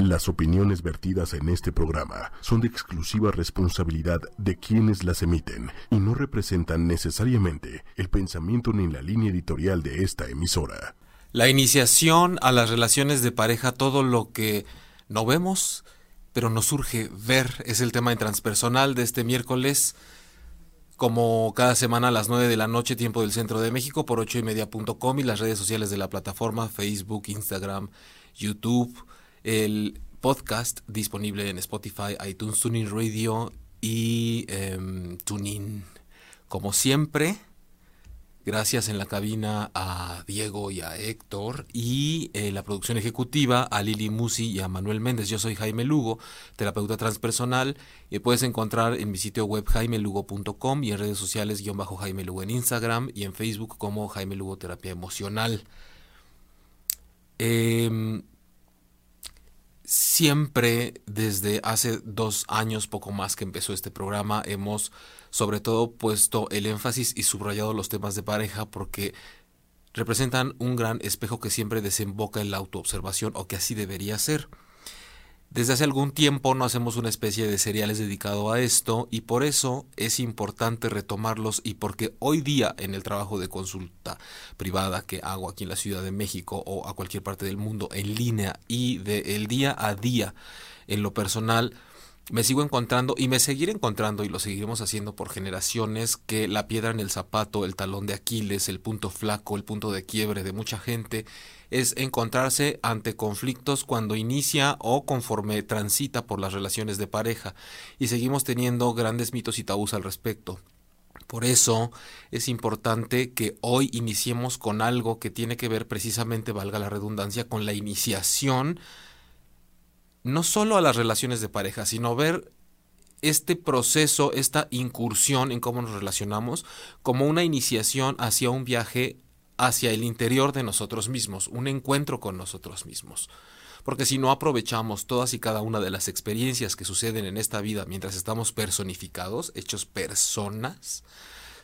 Las opiniones vertidas en este programa son de exclusiva responsabilidad de quienes las emiten y no representan necesariamente el pensamiento ni la línea editorial de esta emisora. La iniciación a las relaciones de pareja, todo lo que no vemos, pero nos surge ver, es el tema en transpersonal de este miércoles como cada semana a las 9 de la noche, tiempo del centro de México, por 8 y media.com y las redes sociales de la plataforma, Facebook, Instagram, YouTube, el podcast disponible en Spotify, iTunes, Tuning Radio y eh, Tuning. Como siempre, Gracias en la cabina a Diego y a Héctor y en la producción ejecutiva a Lili Musi y a Manuel Méndez. Yo soy Jaime Lugo, terapeuta transpersonal y puedes encontrar en mi sitio web jaimelugo.com y en redes sociales guion bajo Jaime Lugo en Instagram y en Facebook como Jaime Lugo Terapia Emocional. Em, siempre desde hace dos años, poco más que empezó este programa, hemos sobre todo puesto el énfasis y subrayado los temas de pareja porque representan un gran espejo que siempre desemboca en la autoobservación o que así debería ser. Desde hace algún tiempo no hacemos una especie de seriales dedicado a esto y por eso es importante retomarlos y porque hoy día en el trabajo de consulta privada que hago aquí en la Ciudad de México o a cualquier parte del mundo en línea y del día a día en lo personal me sigo encontrando y me seguiré encontrando y lo seguiremos haciendo por generaciones que la piedra en el zapato, el talón de Aquiles, el punto flaco, el punto de quiebre de mucha gente es encontrarse ante conflictos cuando inicia o conforme transita por las relaciones de pareja y seguimos teniendo grandes mitos y tabús al respecto. Por eso es importante que hoy iniciemos con algo que tiene que ver precisamente, valga la redundancia, con la iniciación no solo a las relaciones de pareja, sino ver este proceso, esta incursión en cómo nos relacionamos, como una iniciación hacia un viaje hacia el interior de nosotros mismos, un encuentro con nosotros mismos. Porque si no aprovechamos todas y cada una de las experiencias que suceden en esta vida mientras estamos personificados, hechos personas,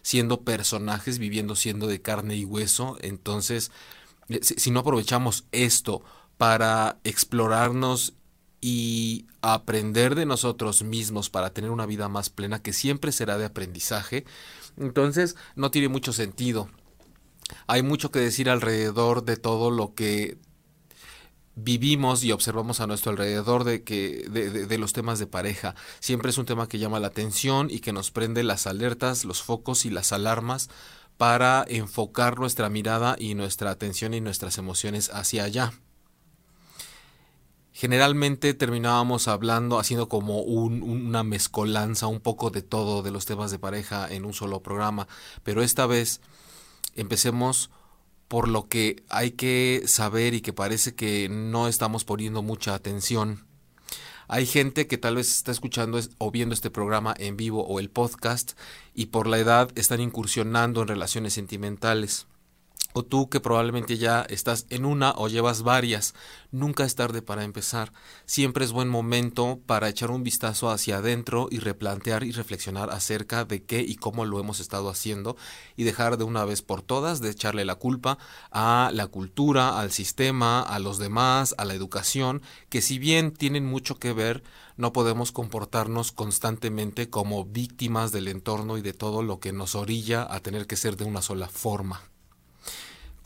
siendo personajes, viviendo siendo de carne y hueso, entonces, eh, si no aprovechamos esto para explorarnos y aprender de nosotros mismos para tener una vida más plena que siempre será de aprendizaje, entonces no tiene mucho sentido. Hay mucho que decir alrededor de todo lo que vivimos y observamos a nuestro alrededor de que de, de, los temas de pareja siempre es un tema que llama la atención y que nos prende las alertas los focos y las alarmas para enfocar nuestra mirada y nuestra atención y nuestras emociones hacia allá generalmente terminábamos hablando, haciendo como una mezcolanza, un poco de todo de los temas de pareja en un solo programa, pero esta vez empecemos por lo que hay que saber y que parece que no estamos poniendo mucha atención. Hay gente que tal vez está escuchando o viendo este programa en vivo o el podcast y por la edad están incursionando en relaciones sentimentales o tú que probablemente ya estás en una o llevas varias, nunca es tarde para empezar. Siempre es buen momento para echar un vistazo hacia adentro y replantear y reflexionar acerca de qué y cómo lo hemos estado haciendo y dejar de una vez por todas de echarle la culpa a la cultura, al sistema, a los demás, a la educación, que si bien tienen mucho que ver, no podemos comportarnos constantemente como víctimas del entorno y de todo lo que nos orilla a tener que ser de una sola forma.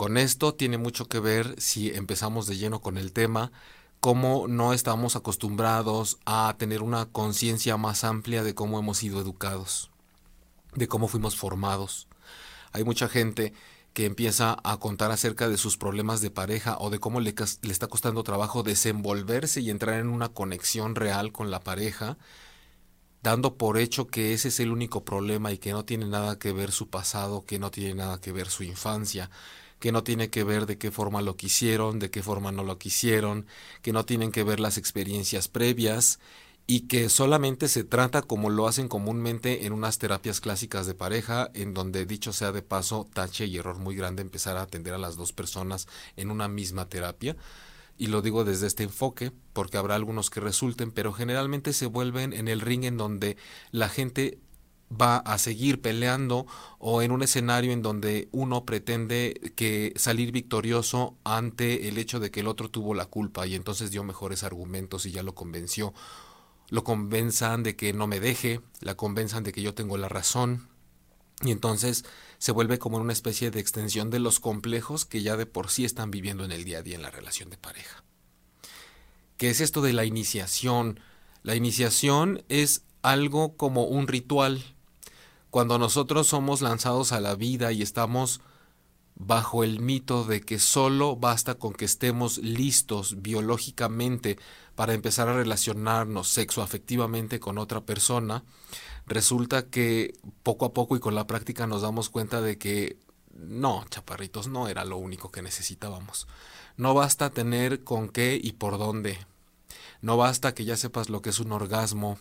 Con esto tiene mucho que ver si empezamos de lleno con el tema, cómo no estamos acostumbrados a tener una conciencia más amplia de cómo hemos sido educados, de cómo fuimos formados. Hay mucha gente que empieza a contar acerca de sus problemas de pareja o de cómo le, le, está costando trabajo desenvolverse y entrar en una conexión real con la pareja, dando por hecho que ese es el único problema y que no tiene nada que ver su pasado, que no tiene nada que ver su infancia, que no tiene que ver de qué forma lo quisieron, de qué forma no lo quisieron, que no tienen que ver las experiencias previas y que solamente se trata como lo hacen comúnmente en unas terapias clásicas de pareja, en donde dicho sea de paso, tache y error muy grande empezar a atender a las dos personas en una misma terapia. Y lo digo desde este enfoque, porque habrá algunos que resulten, pero generalmente se vuelven en el ring en donde la gente va a seguir peleando o en un escenario en donde uno pretende que salir victorioso ante el hecho de que el otro tuvo la culpa y entonces dio mejores argumentos y ya lo convenció. Lo convenzan de que no me deje, la convenzan de que yo tengo la razón y entonces se vuelve como una especie de extensión de los complejos que ya de por sí están viviendo en el día a día en la relación de pareja. ¿Qué es esto de la iniciación? La iniciación es algo como un ritual cuando nosotros somos lanzados a la vida y estamos bajo el mito de que solo basta con que estemos listos biológicamente para empezar a relacionarnos sexoafectivamente con otra persona, resulta que poco a poco y con la práctica nos damos cuenta de que no, chaparritos, no era lo único que necesitábamos. No basta tener con qué y por dónde. No basta que ya sepas lo que es un orgasmo.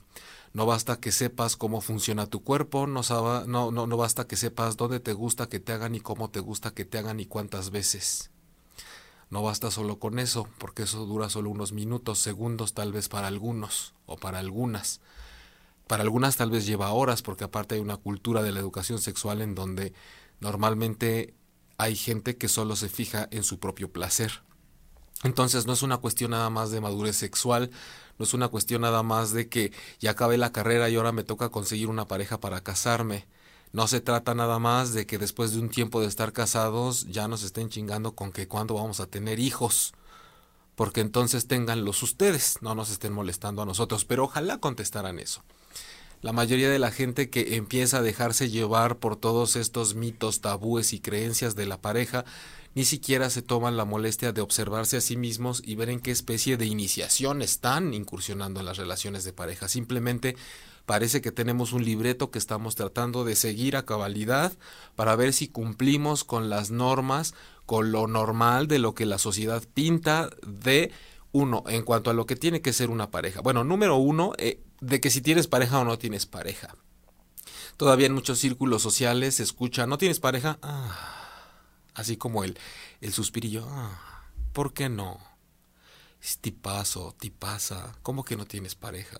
No basta que sepas cómo funciona tu cuerpo, no, no, no, basta que sepas dónde te gusta que te hagan y cómo te gusta que te hagan y cuántas veces. No basta solo con eso, porque eso dura solo unos minutos, segundos tal vez para algunos o para algunas. Para algunas tal vez lleva horas, porque aparte hay una cultura de la educación sexual en donde normalmente hay gente que solo se fija en su propio placer. Entonces no es una cuestión nada más de madurez sexual, no es una cuestión nada más de que ya acabé la carrera y ahora me toca conseguir una pareja para casarme. No se trata nada más de que después de un tiempo de estar casados ya nos estén chingando con que cuándo vamos a tener hijos. Porque entonces tenganlos ustedes, no nos estén molestando a nosotros. Pero ojalá contestaran eso. La mayoría de la gente que empieza a dejarse llevar por todos estos mitos, tabúes y creencias de la pareja ni siquiera se toman la molestia de observarse a sí mismos y ver en qué especie de iniciación están incursionando en las relaciones de pareja. Simplemente parece que tenemos un libreto que estamos tratando de seguir a cabalidad para ver si cumplimos con las normas, con lo normal de lo que la sociedad pinta de uno en cuanto a lo que tiene que ser una pareja. Bueno, número uno, eh, de que si tienes pareja o no tienes pareja. Todavía en muchos círculos sociales se escucha, ¿no tienes pareja? Ah Así como el, el suspirillo, ah, ¿por qué no? Tipazo, tipaza, ¿cómo que no tienes pareja?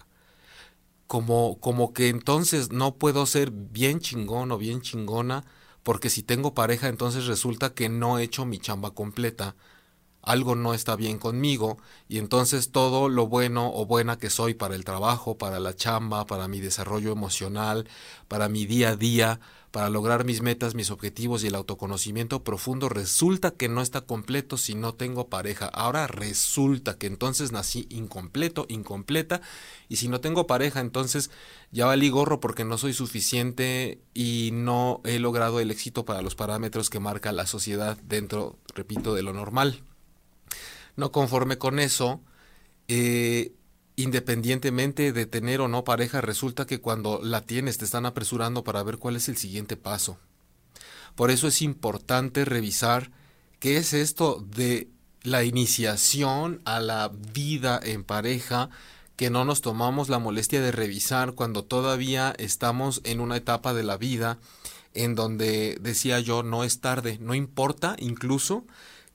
Como, como que entonces no puedo ser bien chingón o bien chingona, porque si tengo pareja entonces resulta que no he hecho mi chamba completa algo no está bien conmigo y entonces todo lo bueno o buena que soy para el trabajo, para la chamba, para mi desarrollo emocional, para mi día a día, para lograr mis metas, mis objetivos y el autoconocimiento profundo, resulta que no está completo si no tengo pareja. Ahora resulta que entonces nací incompleto, incompleta, y si no tengo pareja, entonces ya valí gorro porque no soy suficiente y no he logrado el éxito para los parámetros que marca la sociedad dentro, repito, de lo normal. No conforme con eso, eh, independientemente de tener o no pareja, resulta que cuando la tienes te están apresurando para ver cuál es el siguiente paso. Por eso es importante revisar qué es esto de la iniciación a la vida en pareja que no nos tomamos la molestia de revisar cuando todavía estamos en una etapa de la vida en donde decía yo no es tarde, no importa incluso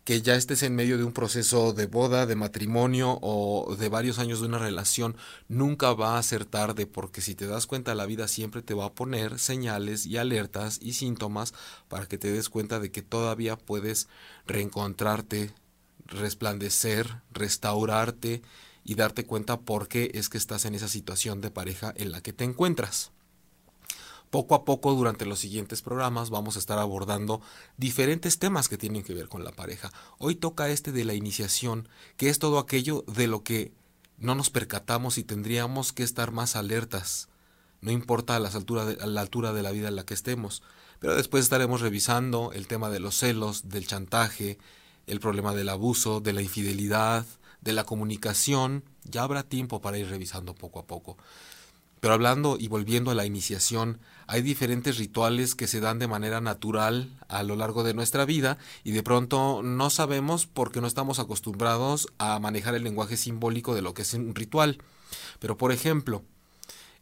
que ya estés en medio de un proceso de boda, de matrimonio o de varios años de una relación, nunca va a ser tarde porque si te das cuenta la vida siempre te va a poner señales y alertas y síntomas para que te des cuenta de que todavía puedes reencontrarte, resplandecer, restaurarte y darte cuenta por qué es que estás en esa situación de pareja en la que te encuentras. Poco a poco durante los siguientes programas vamos a estar abordando diferentes temas que tienen que ver con la pareja. Hoy toca este de la iniciación, que es todo aquello de lo que no nos percatamos y tendríamos que estar más alertas. No importa a, altura a la altura de la vida en la que estemos. Pero después estaremos revisando el tema de los celos, del chantaje, el problema del abuso, de la infidelidad, de la comunicación. Ya habrá tiempo para ir revisando poco a poco. Pero hablando y volviendo a la iniciación, hay diferentes rituales que se dan de manera natural a lo largo de nuestra vida y de pronto no sabemos porque no estamos acostumbrados a manejar el lenguaje simbólico de lo que es un ritual. Pero por ejemplo,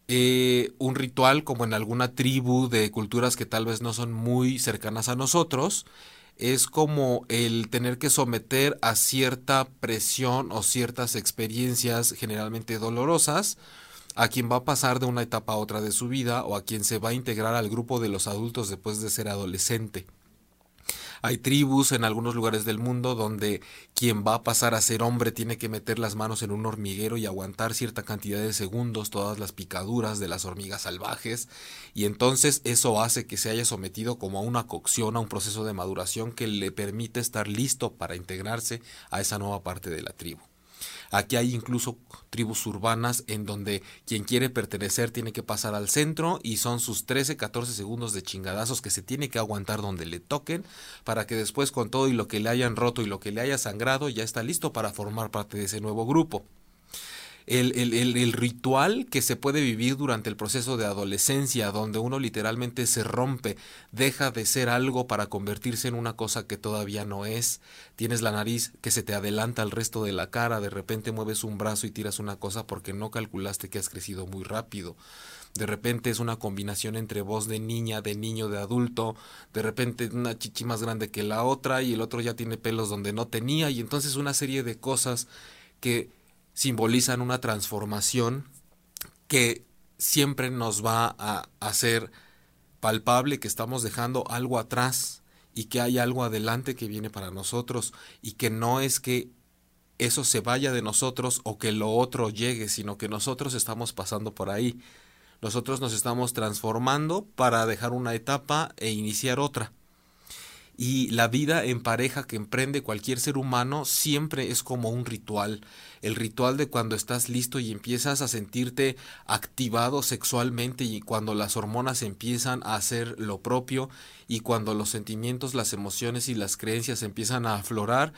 eh, un ritual como en alguna tribu de culturas que tal vez no son muy cercanas a nosotros, es como el tener que someter a cierta presión o ciertas experiencias generalmente dolorosas a quien va a pasar de una etapa a otra de su vida o a quien se va a integrar al grupo de los adultos después de ser adolescente. Hay tribus en algunos lugares del mundo donde quien va a pasar a ser hombre tiene que meter las manos en un hormiguero y aguantar cierta cantidad de segundos todas las picaduras de las hormigas salvajes y entonces eso hace que se haya sometido como a una cocción, a un proceso de maduración que le permite estar listo para integrarse a esa nueva parte de la tribu. Aquí hay incluso tribus urbanas en donde quien quiere pertenecer tiene que pasar al centro y son sus 13, 14 segundos de chingadazos que se tiene que aguantar donde le toquen para que después con todo y lo que le hayan roto y lo que le haya sangrado ya está listo para formar parte de ese nuevo grupo el, el, el, ritual que se puede vivir durante el proceso de adolescencia, donde uno literalmente se rompe, deja de ser algo para convertirse en una cosa que todavía no es, tienes la nariz que se te adelanta al resto de la cara, de repente mueves un brazo y tiras una cosa porque no calculaste que has crecido muy rápido. De repente es una combinación entre voz de niña, de niño, de adulto, de repente una chichi más grande que la otra y el otro ya tiene pelos donde no tenía y entonces una serie de cosas que simbolizan una transformación que siempre nos va a hacer palpable que estamos dejando algo atrás y que hay algo adelante que viene para nosotros y que no es que eso se vaya de nosotros o que lo otro llegue, sino que nosotros estamos pasando por ahí. Nosotros nos estamos transformando para dejar una etapa e iniciar otra. Y la vida en pareja que emprende cualquier ser humano siempre es como un ritual. El ritual de cuando estás listo y empiezas a sentirte activado sexualmente y cuando las hormonas empiezan a hacer lo propio y cuando los sentimientos, las emociones y las creencias empiezan a aflorar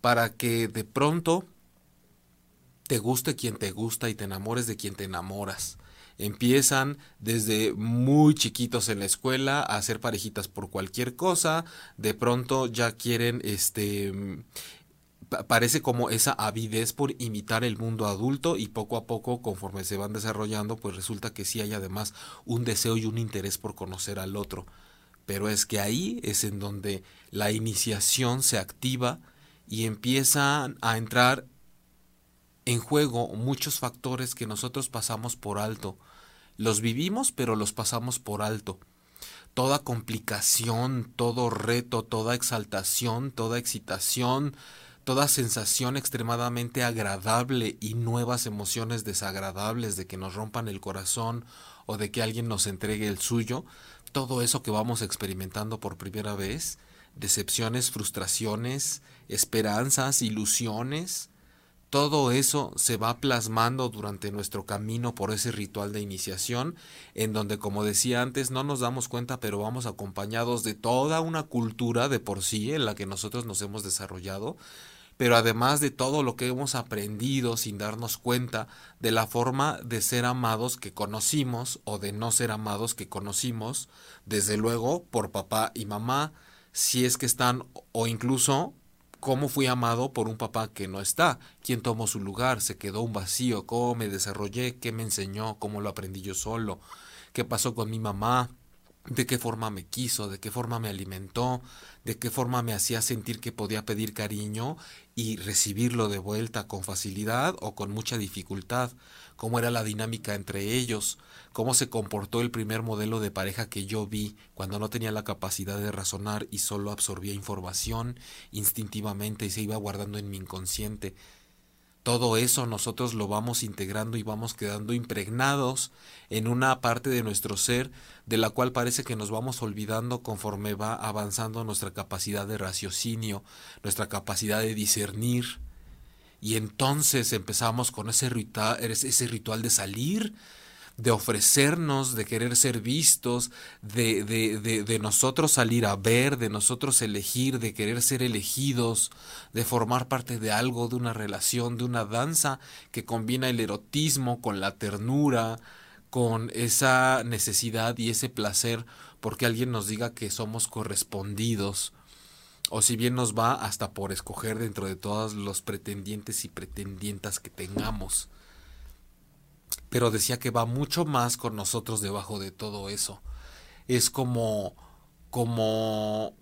para que de pronto te guste quien te gusta y te enamores de quien te enamoras empiezan desde muy chiquitos en la escuela a hacer parejitas por cualquier cosa, de pronto ya quieren este parece como esa avidez por imitar el mundo adulto y poco a poco conforme se van desarrollando pues resulta que sí hay además un deseo y un interés por conocer al otro. Pero es que ahí es en donde la iniciación se activa y empiezan a entrar en juego muchos factores que nosotros pasamos por alto los vivimos, pero los pasamos por alto. Toda complicación, todo reto, toda exaltación, toda excitación, toda sensación extremadamente agradable y nuevas emociones desagradables de que nos rompan el corazón o de que alguien nos entregue el suyo, todo eso que vamos experimentando por primera vez, decepciones, frustraciones, esperanzas, ilusiones, todo eso se va plasmando durante nuestro camino por ese ritual de iniciación, en donde, como decía antes, no nos damos cuenta, pero vamos acompañados de toda una cultura de por sí en la que nosotros nos hemos desarrollado, pero además de todo lo que hemos aprendido sin darnos cuenta de la forma de ser amados que conocimos o de no ser amados que conocimos, desde luego por papá y mamá, si es que están o incluso cómo fui amado por un papá que no está, quién tomó su lugar, se quedó un vacío, cómo me desarrollé, qué me enseñó, cómo lo aprendí yo solo, qué pasó con mi mamá, de qué forma me quiso, de qué forma me alimentó, de qué forma me hacía sentir que podía pedir cariño y recibirlo de vuelta con facilidad o con mucha dificultad, cómo era la dinámica entre ellos, cómo se comportó el primer modelo de pareja que yo vi cuando no tenía la capacidad de razonar y solo absorbía información instintivamente y se iba guardando en mi inconsciente. Todo eso nosotros lo vamos integrando y vamos quedando impregnados en una parte de nuestro ser de la cual parece que nos vamos olvidando conforme va avanzando nuestra capacidad de raciocinio, nuestra capacidad de discernir. Y entonces empezamos con ese ritual, ese ritual de salir de ofrecernos, de querer ser vistos, de, de, de, de, nosotros salir a ver, de nosotros elegir, de querer ser elegidos, de formar parte de algo, de una relación, de una danza que combina el erotismo con la ternura, con esa necesidad y ese placer porque alguien nos diga que somos correspondidos o si bien nos va hasta por escoger dentro de todos los pretendientes y pretendientas que tengamos pero decía que va mucho más con nosotros debajo de todo eso. Es como, como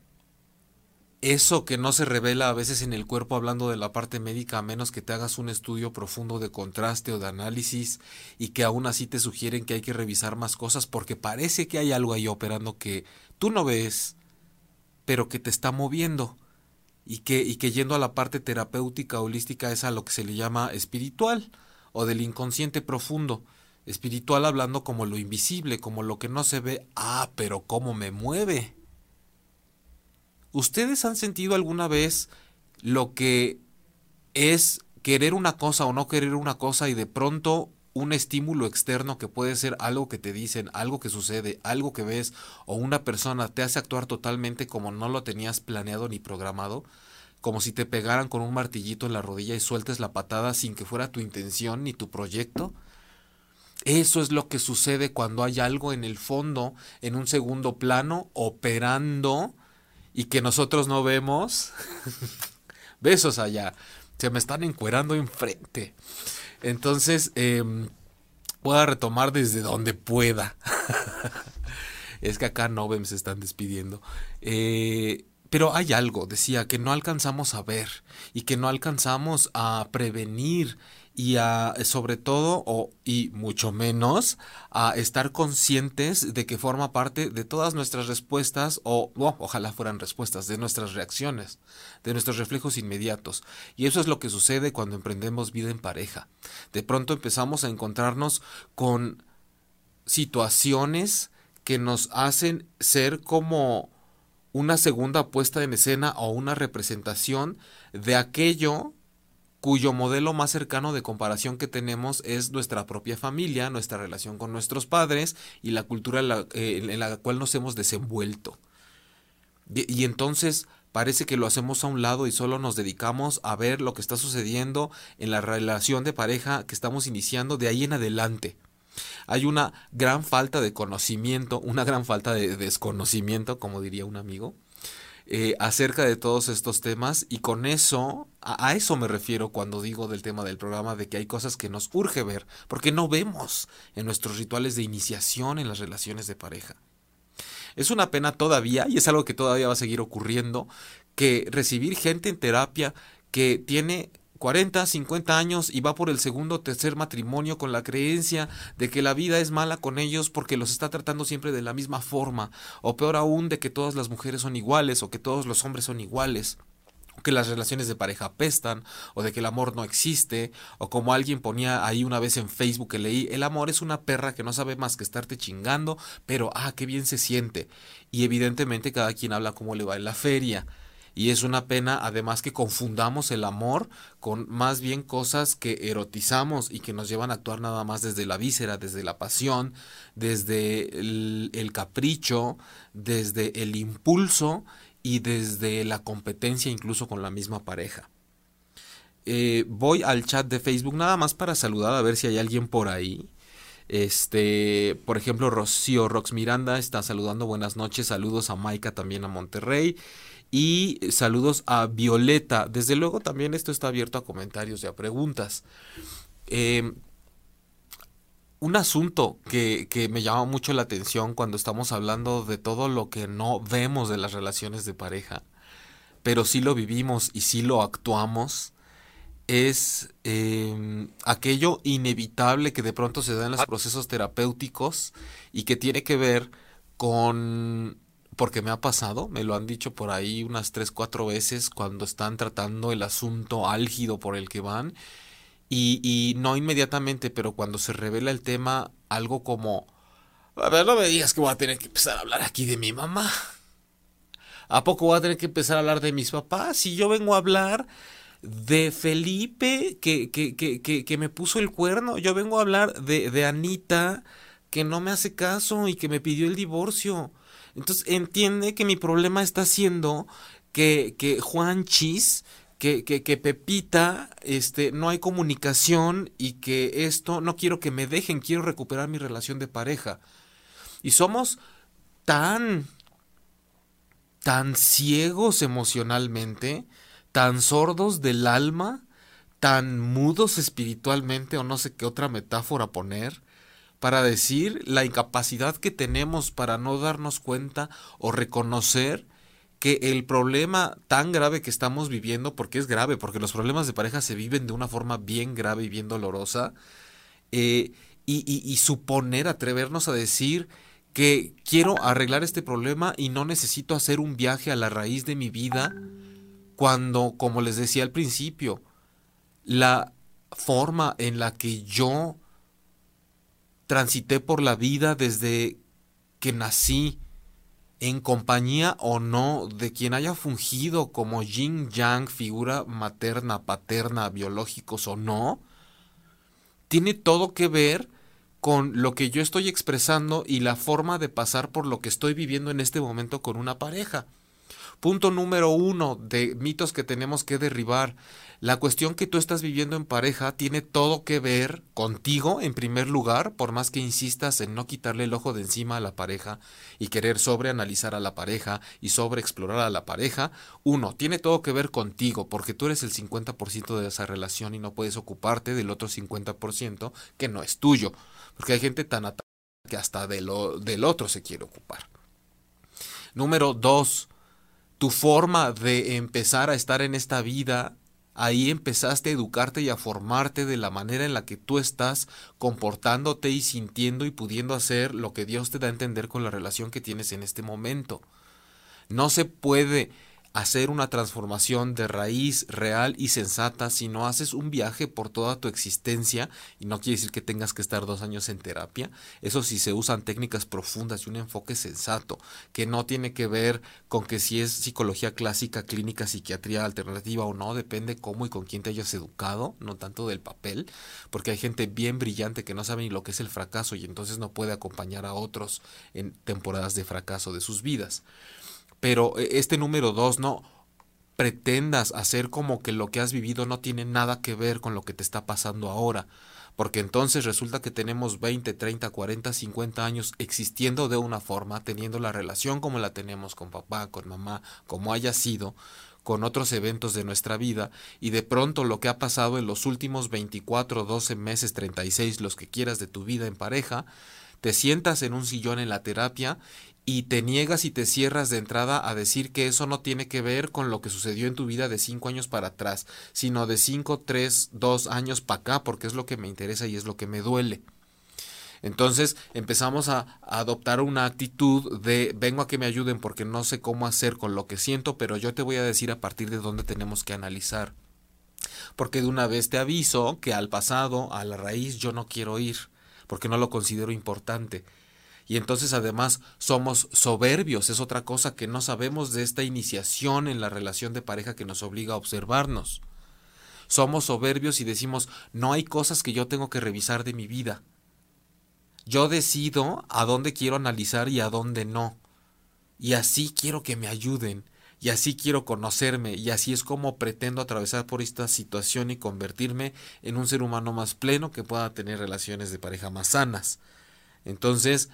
eso que no se revela a veces en el cuerpo hablando de la parte médica a menos que te hagas un estudio profundo de contraste o de análisis y que aún así te sugieren que hay que revisar más cosas porque parece que hay algo ahí operando que tú no ves pero que te está moviendo y que, y que yendo a la parte terapéutica holística es a lo que se le llama espiritual o del inconsciente profundo. Espiritual hablando como lo invisible, como lo que no se ve. Ah, pero cómo me mueve. ¿Ustedes han sentido alguna vez lo que es querer una cosa o no querer una cosa y de pronto un estímulo externo que puede ser algo que te dicen, algo que sucede, algo que ves o una persona te hace actuar totalmente como no lo tenías planeado ni programado, como si te pegaran con un martillito en la rodilla y sueltes la patada sin que fuera tu intención ni tu proyecto. Eso es lo que sucede cuando hay algo en el fondo, en un segundo plano, operando y que nosotros no vemos. Besos allá. Se me están encuerando enfrente. Entonces, eh, voy a retomar desde donde pueda. es que acá no se están despidiendo. Eh, pero hay algo, decía, que no alcanzamos a ver y que no alcanzamos a prevenir y a, sobre todo, o, y mucho menos, a estar conscientes de que forma parte de todas nuestras respuestas, o ojalá fueran respuestas, de nuestras reacciones, de nuestros reflejos inmediatos. Y eso es lo que sucede cuando emprendemos vida en pareja. De pronto empezamos a encontrarnos con situaciones que nos hacen ser como una segunda puesta en escena o una representación de aquello cuyo modelo más cercano de comparación que tenemos es nuestra propia familia, nuestra relación con nuestros padres y la cultura en la, eh, cual nos hemos desenvuelto. Y, entonces parece que lo hacemos a un lado y solo nos dedicamos a ver lo que está sucediendo en la relación de pareja que estamos iniciando de ahí en adelante. Hay una gran falta de conocimiento, una gran falta de desconocimiento, como diría un amigo, eh, acerca de todos estos temas y con eso, a, eso me refiero cuando digo del tema del programa, de que hay cosas que nos urge ver, porque no vemos en nuestros rituales de iniciación en las relaciones de pareja. Es una pena todavía, y es algo que todavía va a seguir ocurriendo, que recibir gente en terapia que tiene 40, 50 años y va por el segundo o tercer matrimonio con la creencia de que la vida es mala con ellos porque los está tratando siempre de la misma forma, o peor aún de que todas las mujeres son iguales o que todos los hombres son iguales o que las relaciones de pareja apestan, o de que el amor no existe, o como alguien ponía ahí una vez en Facebook que leí, el amor es una perra que no sabe más que estarte chingando, pero ah, qué bien se siente. Y evidentemente cada quien habla cómo le va en la feria. Y es una pena además que confundamos el amor con más bien cosas que erotizamos y que nos llevan a actuar nada más desde la víscera, desde la pasión, desde el, capricho, desde el impulso y desde la competencia incluso con la misma pareja. Eh, voy al chat de Facebook nada más para saludar a ver si hay alguien por ahí. Este, por ejemplo, Rocío Rox Miranda está saludando. Buenas noches. Saludos a Maika también a Monterrey. Y saludos a Violeta. Desde luego también esto está abierto a comentarios y a preguntas. Em, un asunto que, que, me llama mucho la atención cuando estamos hablando de todo lo que no vemos de las relaciones de pareja, pero sí lo vivimos y sí lo actuamos, es em, aquello inevitable que de pronto se da en los ah. procesos terapéuticos y que tiene que ver con porque me ha pasado, me lo han dicho por ahí unas tres, cuatro veces cuando están tratando el asunto álgido por el que van. Y, y no inmediatamente, pero cuando se revela el tema, algo como, a ver, no me digas que voy a tener que empezar a hablar aquí de mi mamá. ¿A poco voy a tener que empezar a hablar de mis papás? Si yo vengo a hablar de Felipe que, que, que, que, me puso el cuerno, yo vengo a hablar de, de Anita que no me hace caso y que me pidió el divorcio. Entonces entiende que mi problema está siendo que, que Juan Chis, que, que, que, Pepita, este, no hay comunicación y que esto, no quiero que me dejen, quiero recuperar mi relación de pareja. Y somos tan, tan ciegos emocionalmente, tan sordos del alma, tan mudos espiritualmente, o no sé qué otra metáfora poner, para decir la incapacidad que tenemos para no darnos cuenta o reconocer que el problema tan grave que estamos viviendo, porque es grave, porque los problemas de pareja se viven de una forma bien grave y bien dolorosa, eh, y, y suponer, atrevernos a decir que quiero arreglar este problema y no necesito hacer un viaje a la raíz de mi vida, cuando, como les decía al principio, la forma en la que yo transité por la vida desde que nací, en compañía o no de quien haya fungido como yin yang, figura materna, paterna, biológicos o no, tiene todo que ver con lo que yo estoy expresando y la forma de pasar por lo que estoy viviendo en este momento con una pareja. Punto número uno de mitos que tenemos que derribar. La cuestión que tú estás viviendo en pareja tiene todo que ver contigo en primer lugar, por más que insistas en no quitarle el ojo de encima a la pareja y querer sobreanalizar a la pareja y sobreexplorar a la pareja. Uno, tiene todo que ver contigo, porque tú eres el 50% de esa relación y no puedes ocuparte del otro 50% que no es tuyo, porque hay gente tan atada que hasta de lo, del otro se quiere ocupar. Número dos, tu forma de empezar a estar en esta vida, ahí empezaste a educarte y a formarte de la manera en la que tú estás comportándote y sintiendo y pudiendo hacer lo que Dios te da a entender con la relación que tienes en este momento. No se puede hacer una transformación de raíz real y sensata si no haces un viaje por toda tu existencia, y no quiere decir que tengas que estar dos años en terapia, eso sí se usan técnicas profundas y un enfoque sensato, que no tiene que ver con que si es psicología clásica, clínica, psiquiatría alternativa o no, depende cómo y con quién te hayas educado, no tanto del papel, porque hay gente bien brillante que no sabe ni lo que es el fracaso y entonces no puede acompañar a otros en temporadas de fracaso de sus vidas. Pero eh, este número dos, no pretendas hacer como que lo que has vivido no tiene nada que ver con lo que te está pasando ahora. Porque entonces resulta que tenemos 20, 30, 40, 50 años existiendo de una forma, teniendo la relación como la tenemos con papá, con mamá, como haya sido, con otros eventos de nuestra vida, y de pronto lo que ha pasado en los últimos 24, 12 meses, 36, los que quieras de tu vida en pareja, te sientas en un sillón en la terapia y te niegas y te cierras de entrada a decir que eso no tiene que ver con lo que sucedió en tu vida de cinco años para atrás, sino de cinco, tres, dos años para acá, porque es lo que me interesa y es lo que me duele. Entonces empezamos a, adoptar una actitud de vengo a que me ayuden porque no sé cómo hacer con lo que siento, pero yo te voy a decir a partir de dónde tenemos que analizar. Porque de una vez te aviso que al pasado, a la raíz, yo no quiero ir, porque no lo considero importante y entonces además somos soberbios, es otra cosa que no sabemos de esta iniciación en la relación de pareja que nos obliga a observarnos. Somos soberbios y decimos, no hay cosas que yo tengo que revisar de mi vida. Yo decido a dónde quiero analizar y a dónde no. Y así quiero que me ayuden, y así quiero conocerme, y así es como pretendo atravesar por esta situación y convertirme en un ser humano más pleno que pueda tener relaciones de pareja más sanas. Entonces,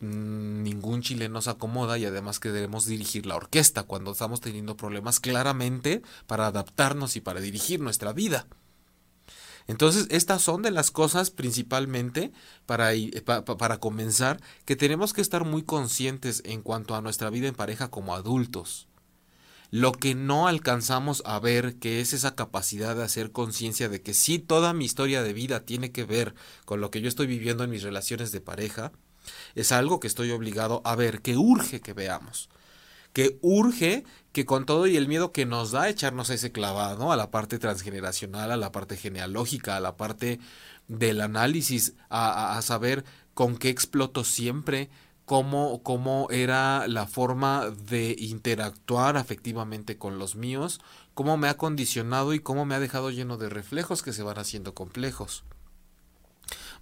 ningún chileno se acomoda y además queremos dirigir la orquesta cuando estamos teniendo problemas claramente para adaptarnos y para dirigir nuestra vida. Entonces, estas son de las cosas principalmente para, para comenzar que tenemos que estar muy conscientes en cuanto a nuestra vida en pareja como adultos. Lo que no alcanzamos a ver, que es esa capacidad de hacer conciencia de que sí, toda mi historia de vida tiene que ver con lo que yo estoy viviendo en mis relaciones de pareja, es algo que estoy obligado a ver, que urge que veamos. Que urge que con todo y el miedo que nos da echarnos a ese clavado, a la parte transgeneracional, a la parte genealógica, a la parte del análisis, a, saber con qué exploto siempre, cómo, cómo era la forma de interactuar afectivamente con los míos, cómo me ha condicionado y cómo me ha dejado lleno de reflejos que se van haciendo complejos.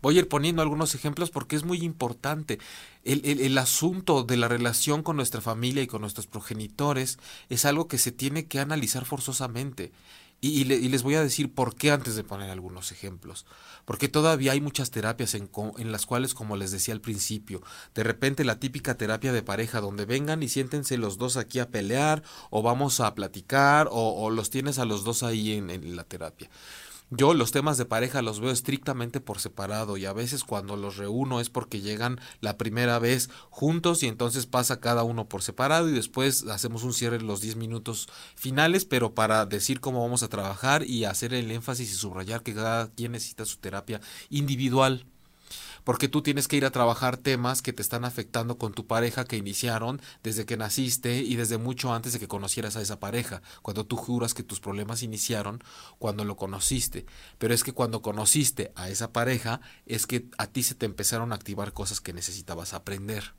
Voy a ir poniendo algunos ejemplos porque es muy importante. El, el, asunto de la relación con nuestra familia y con nuestros progenitores es algo que se tiene que analizar forzosamente. Y, les voy a decir por qué antes de poner algunos ejemplos. Porque todavía hay muchas terapias en, en, las cuales, como les decía al principio, de repente la típica terapia de pareja donde vengan y siéntense los dos aquí a pelear o vamos a platicar o, los tienes a los dos ahí en la terapia. Yo los temas de pareja los veo estrictamente por separado y a veces cuando los reúno es porque llegan la primera vez juntos y entonces pasa cada uno por separado y después hacemos un cierre en los 10 minutos finales, pero para decir cómo vamos a trabajar y hacer el énfasis y subrayar que cada quien necesita su terapia individual porque tú tienes que ir a trabajar temas que te están afectando con tu pareja que iniciaron desde que naciste y desde mucho antes de que conocieras a esa pareja, cuando tú juras que tus problemas iniciaron cuando lo conociste, pero es que cuando conociste a esa pareja es que a ti se te empezaron a activar cosas que necesitabas aprender.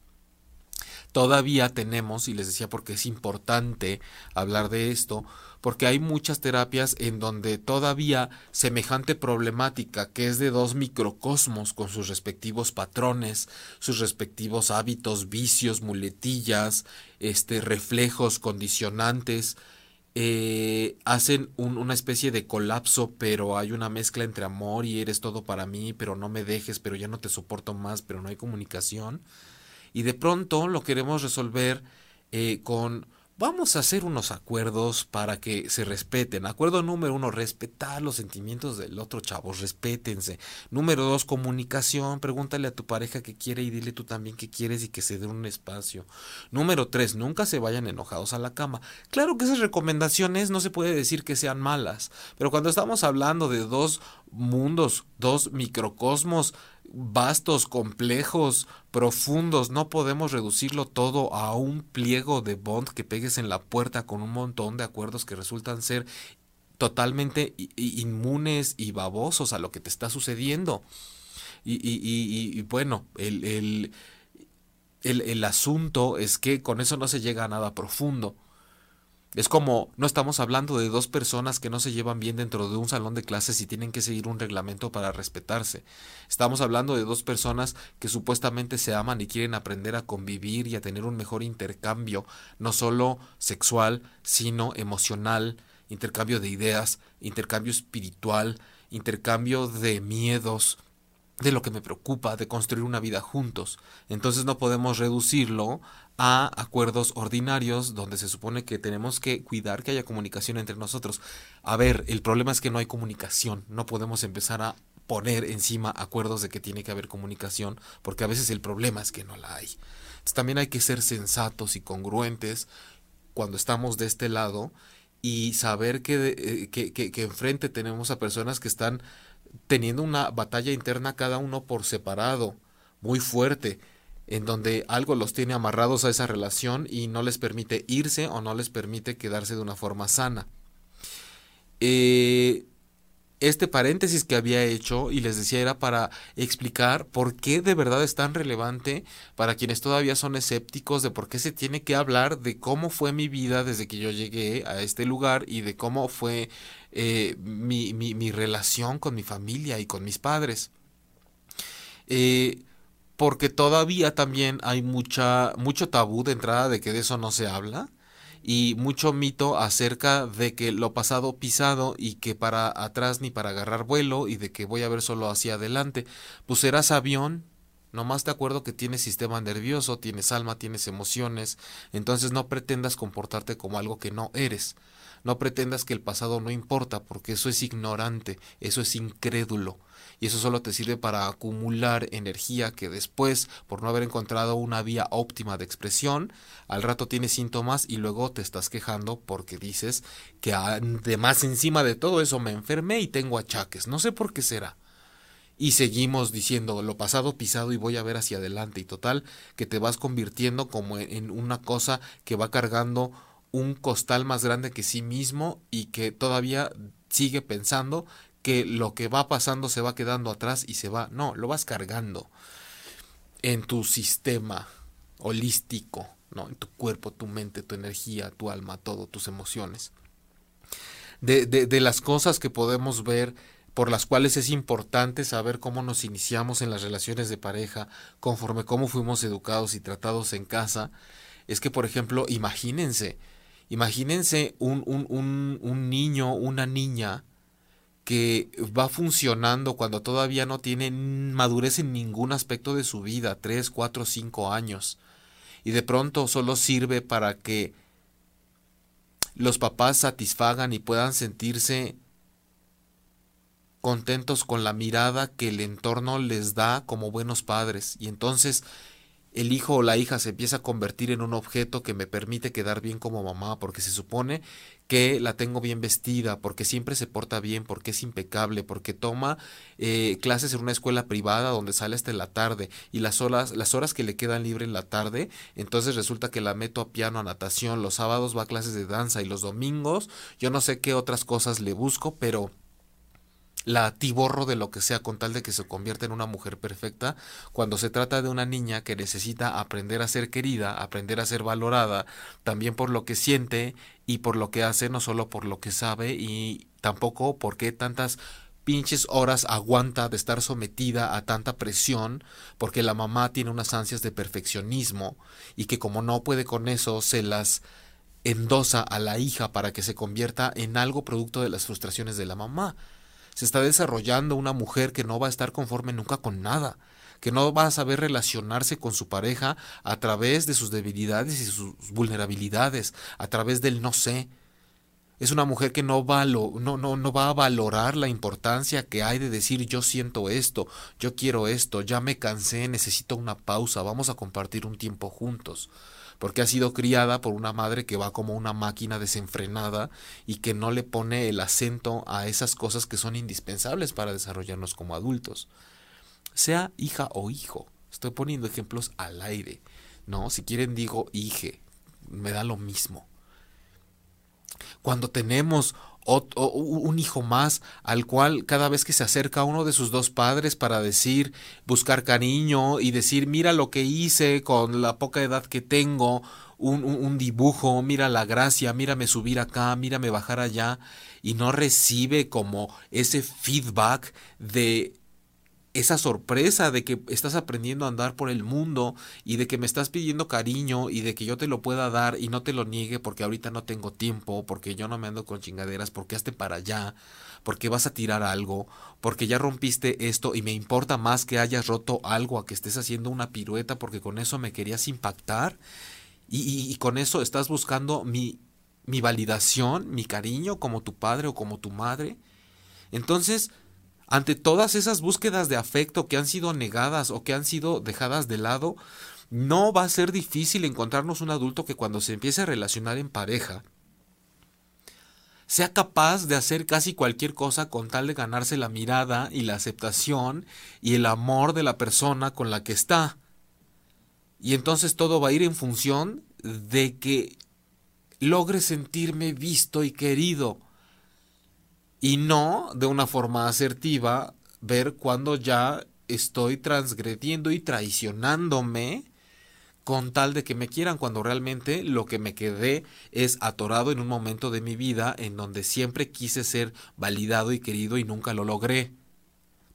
Todavía tenemos, y les decía porque es importante hablar de esto, porque hay muchas terapias en donde todavía semejante problemática que es de dos microcosmos con sus respectivos patrones, sus respectivos hábitos, vicios, muletillas, este, reflejos, condicionantes, eh, hacen una especie de colapso, pero hay una mezcla entre amor y eres todo para mí, pero no me dejes, pero ya no te soporto más, pero no hay comunicación. Y de pronto lo queremos resolver eh, con vamos a hacer unos acuerdos para que se respeten. Acuerdo número uno, respetar los sentimientos del otro chavo, respétense. Número dos, comunicación, pregúntale a tu pareja qué quiere y dile tú también qué quieres y que se dé un espacio. Número tres, nunca se vayan enojados a la cama. Claro que esas recomendaciones no se puede decir que sean malas, pero cuando estamos hablando de dos mundos, dos microcosmos, vastos, complejos, profundos. No podemos reducirlo todo a un pliego de bond que pegues en la puerta con un montón de acuerdos que resultan ser totalmente inmunes y babosos a lo que te está sucediendo. Y, y bueno, el, el, el, el asunto es que con eso no se llega a nada profundo. Es como, no estamos hablando de dos personas que no se llevan bien dentro de un salón de clases y tienen que seguir un reglamento para respetarse. Estamos hablando de dos personas que supuestamente se aman y quieren aprender a convivir y a tener un mejor intercambio, no solo sexual, sino emocional, intercambio de ideas, intercambio espiritual, intercambio de miedos, de lo que me preocupa, de construir una vida juntos. Entonces no podemos reducirlo a acuerdos ordinarios donde se supone que tenemos que cuidar que haya comunicación entre nosotros. A ver, el problema es que no hay comunicación, no podemos empezar a poner encima acuerdos de que tiene que haber comunicación, porque a veces el problema es que no la hay. también hay que ser sensatos y congruentes cuando estamos de este lado y saber que, eh, que, que, que enfrente tenemos a personas que están teniendo una batalla interna cada uno por separado, muy fuerte en donde algo los tiene amarrados a esa relación y no les permite irse o no les permite quedarse de una forma sana. Eh, este paréntesis que había hecho y les decía era para explicar por qué de verdad es tan relevante para quienes todavía son escépticos de por qué se tiene que hablar de cómo fue mi vida desde que yo llegué a este lugar y de cómo fue eh, mi, mi, relación con mi familia y con mis padres. Eh, porque todavía también hay mucha, mucho tabú de entrada de que de eso no se habla y mucho mito acerca de que lo pasado pisado y que para atrás ni para agarrar vuelo y de que voy a ver solo hacia adelante. Pues serás avión, nomás te acuerdo que tienes sistema nervioso, tienes alma, tienes emociones, entonces no pretendas comportarte como algo que no eres. No pretendas que el pasado no importa, porque eso es ignorante, eso es incrédulo y eso solo te sirve para acumular energía que después, por no haber encontrado una vía óptima de expresión, al rato tienes síntomas y luego te estás quejando porque dices que además encima de todo eso me enfermé y tengo achaques. No sé por qué será. Y seguimos diciendo lo pasado pisado y voy a ver hacia adelante y total que te vas convirtiendo como en una cosa que va cargando un costal más grande que sí mismo y que todavía sigue pensando que lo que va pasando se va quedando atrás y se va. No, lo vas cargando en tu sistema holístico, ¿no? En tu cuerpo, tu mente, tu energía, tu alma, todo, tus emociones. De, de, de las cosas que podemos ver por las cuales es importante saber cómo nos iniciamos en las relaciones de pareja, conforme cómo fuimos educados y tratados en casa, es que, por ejemplo, imagínense, imagínense un, un, un, niño, una niña, que va funcionando cuando todavía no tiene madurez en ningún aspecto de su vida, 3, 4, 5 años, y de pronto solo sirve para que los papás satisfagan y puedan sentirse contentos con la mirada que el entorno les da como buenos padres. Y entonces el hijo o la hija se empieza a convertir en un objeto que me permite quedar bien como mamá, porque se supone que la tengo bien vestida, porque siempre se porta bien, porque es impecable, porque toma eh, clases en una escuela privada donde sale hasta la tarde y las horas, las horas que le quedan libre en la tarde, entonces resulta que la meto a piano, a natación, los sábados va a clases de danza y los domingos yo no sé qué otras cosas le busco, pero la atiborro de lo que sea con tal de que se convierta en una mujer perfecta, cuando se trata de una niña que necesita aprender a ser querida, aprender a ser valorada, también por lo que siente y por lo que hace, no solo por lo que sabe y tampoco por qué tantas pinches horas aguanta de estar sometida a tanta presión porque la mamá tiene unas ansias de perfeccionismo y que como no puede con eso se las endosa a la hija para que se convierta en algo producto de las frustraciones de la mamá se está desarrollando una mujer que no va a estar conforme nunca con nada, que no va a saber relacionarse con su pareja a través de sus debilidades y sus vulnerabilidades, a través del no sé. Es una mujer que no va, no, no, no va a valorar la importancia que hay de decir yo siento esto, yo quiero esto, ya me cansé, necesito una pausa, vamos a compartir un tiempo juntos porque ha sido criada por una madre que va como una máquina desenfrenada y que no le pone el acento a esas cosas que son indispensables para desarrollarnos como adultos. Sea hija o hijo, estoy poniendo ejemplos al aire, ¿no? Si quieren digo hije, me da lo mismo. Cuando tenemos un hijo más al cual cada vez que se acerca uno de sus dos padres para decir, buscar cariño y decir, mira lo que hice con la poca edad que tengo, un, dibujo, mira la gracia, mírame subir acá, mírame bajar allá, y no recibe como ese feedback de esa sorpresa de que estás aprendiendo a andar por el mundo y de que me estás pidiendo cariño y de que yo te lo pueda dar y no te lo niegue porque ahorita no tengo tiempo, porque yo no me ando con chingaderas, porque hazte para allá, porque vas a tirar algo, porque ya rompiste esto y me importa más que hayas roto algo a que estés haciendo una pirueta porque con eso me querías impactar y, y con eso estás buscando mi, mi validación, mi cariño como tu padre o como tu madre. Entonces, ante todas esas búsquedas de afecto que han sido negadas o que han sido dejadas de lado, no va a ser difícil encontrarnos un adulto que cuando se empiece a relacionar en pareja, sea capaz de hacer casi cualquier cosa con tal de ganarse la mirada y la aceptación y el amor de la persona con la que está. Y entonces todo va a ir en función de que logre sentirme visto y querido y no de una forma asertiva ver cuando ya estoy transgrediendo y traicionándome con tal de que me quieran cuando realmente lo que me quedé es atorado en un momento de mi vida en donde siempre quise ser validado y querido y nunca lo logré.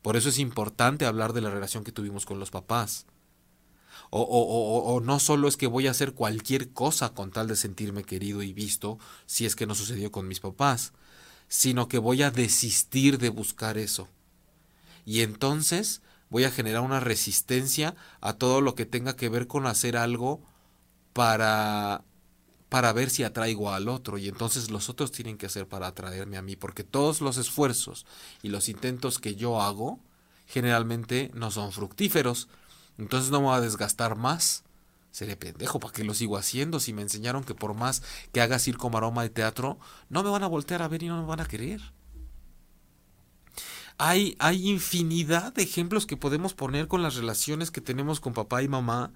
Por eso es importante hablar de la relación que tuvimos con los papás. O, o, o, o, no solo es que voy a hacer cualquier cosa con tal de sentirme querido y visto si es que no sucedió con mis papás, sino que voy a desistir de buscar eso. Y entonces voy a generar una resistencia a todo lo que tenga que ver con hacer algo para para ver si atraigo al otro. Y entonces los otros tienen que hacer para atraerme a mí porque todos los esfuerzos y los intentos que yo hago generalmente no son fructíferos. Entonces no me voy a desgastar más Seré pendejo, ¿para qué lo sigo haciendo? Si me enseñaron que por más que haga circo, maroma de teatro, no me van a voltear a ver y no me van a querer. Hay, hay infinidad de ejemplos que podemos poner con las relaciones que tenemos con papá y mamá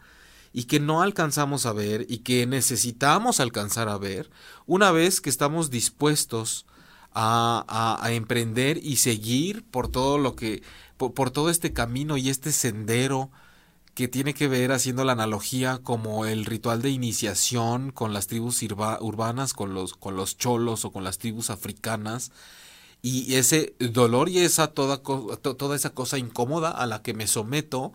y que no alcanzamos a ver y que necesitamos alcanzar a ver una vez que estamos dispuestos a, a, emprender y seguir por todo lo que, por todo este camino y este sendero que tiene que ver haciendo la analogía como el ritual de iniciación con las tribus urbanas, con los, con los cholos o con las tribus africanas. Y ese dolor y esa toda, toda esa cosa incómoda a la que me someto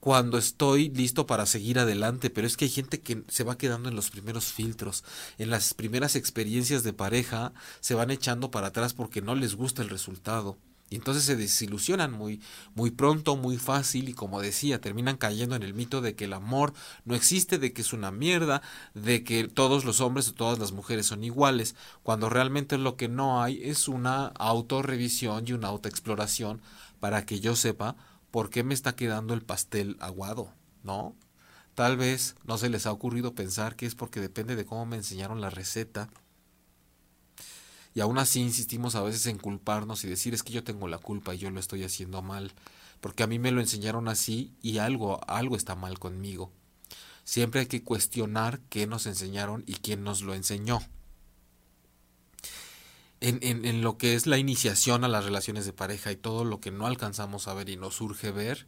cuando estoy listo para seguir adelante, pero es que hay gente que se va quedando en los primeros filtros, en las primeras experiencias de pareja, se van echando para atrás porque no les gusta el resultado Y entonces se desilusionan muy, muy pronto, muy fácil y como decía, terminan cayendo en el mito de que el amor no existe, de que es una mierda, de que todos los hombres o todas las mujeres son iguales, cuando realmente lo que no hay es una autorrevisión y una autoexploración para que yo sepa por qué me está quedando el pastel aguado, ¿no? Tal vez no se les ha ocurrido pensar que es porque depende de cómo me enseñaron la receta y aún así insistimos a veces en culparnos y decir es que yo tengo la culpa y yo lo estoy haciendo mal, porque a mí me lo enseñaron así y algo, algo está mal conmigo. Siempre hay que cuestionar qué nos enseñaron y quién nos lo enseñó. En, en, en, lo que es la iniciación a las relaciones de pareja y todo lo que no alcanzamos a ver y nos surge ver,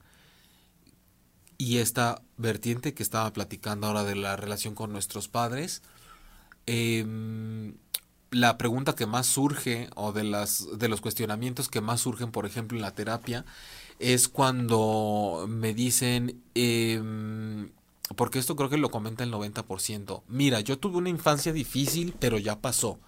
y esta vertiente que estaba platicando ahora de la relación con nuestros padres, eh, la pregunta que más surge o de las de los cuestionamientos que más surgen por ejemplo en la terapia es cuando me dicen eh, porque esto creo que lo comenta el 90%. Mira, yo tuve una infancia difícil, pero ya pasó.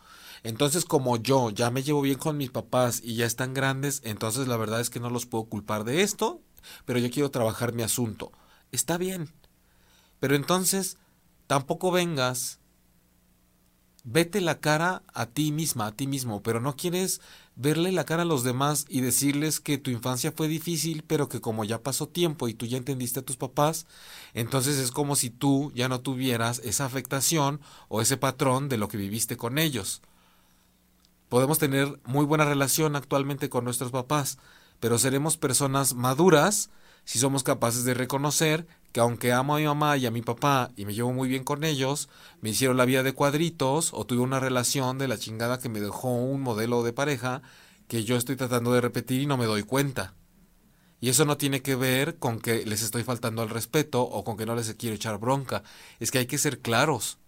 Entonces, como yo ya me llevo bien con mis papás y ya están grandes, entonces la verdad es que no los puedo culpar de esto, pero yo quiero trabajar mi asunto. Está bien. Pero entonces, tampoco vengas vete la cara a ti misma, a ti mismo, pero no quieres verle la cara a los demás y decirles que tu infancia fue difícil, pero que como ya pasó tiempo y tú ya entendiste a tus papás, entonces es como si tú ya no tuvieras esa afectación o ese patrón de lo que viviste con ellos. Podemos tener muy buena relación actualmente con nuestros papás, pero seremos personas maduras si somos capaces de reconocer que aunque amo a mi mamá y a mi papá y me llevo muy bien con ellos, me hicieron la vida de cuadritos o tuve una relación de la chingada que me dejó un modelo de pareja que yo estoy tratando de repetir y no me doy cuenta. Y eso no tiene que ver con que les estoy faltando al respeto o con que no les quiero echar bronca. Es que hay que ser claros.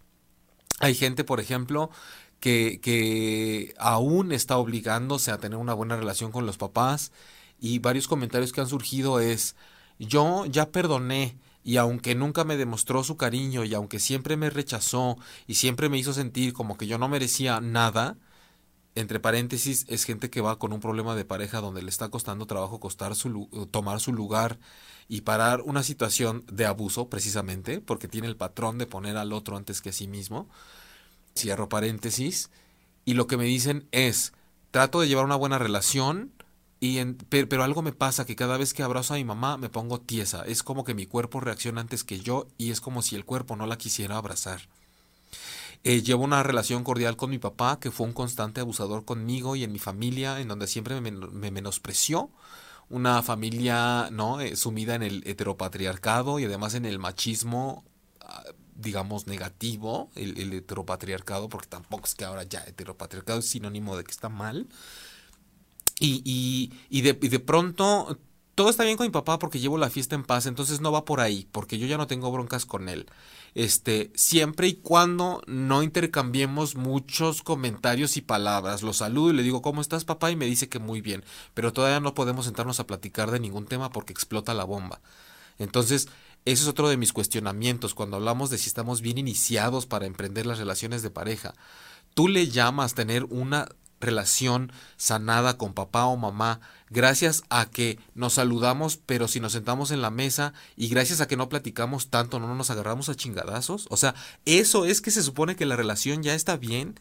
Hay gente, por ejemplo, que, que aún está obligándose a tener una buena relación con los papás y varios comentarios que han surgido es, yo ya perdoné, y aunque nunca me demostró su cariño y aunque siempre me rechazó y siempre me hizo sentir como que yo no merecía nada, entre paréntesis, es gente que va con un problema de pareja donde le está costando trabajo costar su, tomar su lugar y parar una situación de abuso, precisamente, porque tiene el patrón de poner al otro antes que a sí mismo. Cierro paréntesis. Y lo que me dicen es, trato de llevar una buena relación, y pero, algo me pasa que cada vez que abrazo a mi mamá me pongo tiesa. Es como que mi cuerpo reacciona antes que yo y es como si el cuerpo no la quisiera abrazar. Eh, llevo una relación cordial con mi papá, que fue un constante abusador conmigo y en mi familia, en donde siempre me, menospreció. Una familia no eh, sumida en el heteropatriarcado y además en el machismo, ah, digamos, negativo, el, el heteropatriarcado, porque tampoco es que ahora ya heteropatriarcado es sinónimo de que está mal y, y, y, de, y de pronto todo está bien con mi papá porque llevo la fiesta en paz, entonces no va por ahí, porque yo ya no tengo broncas con él. Este, siempre y cuando no intercambiemos muchos comentarios y palabras. Lo saludo y le digo, ¿cómo estás, papá? Y me dice que muy bien, pero todavía no podemos sentarnos a platicar de ningún tema porque explota la bomba. Entonces, ese es otro de mis cuestionamientos cuando hablamos de si estamos bien iniciados para emprender las relaciones de pareja. Tú le llamas tener una relación sanada con papá o mamá, gracias a que nos saludamos, pero si nos sentamos en la mesa y gracias a que no platicamos tanto, no nos agarramos a chingadazos. O sea, eso es que se supone que la relación ya está bien.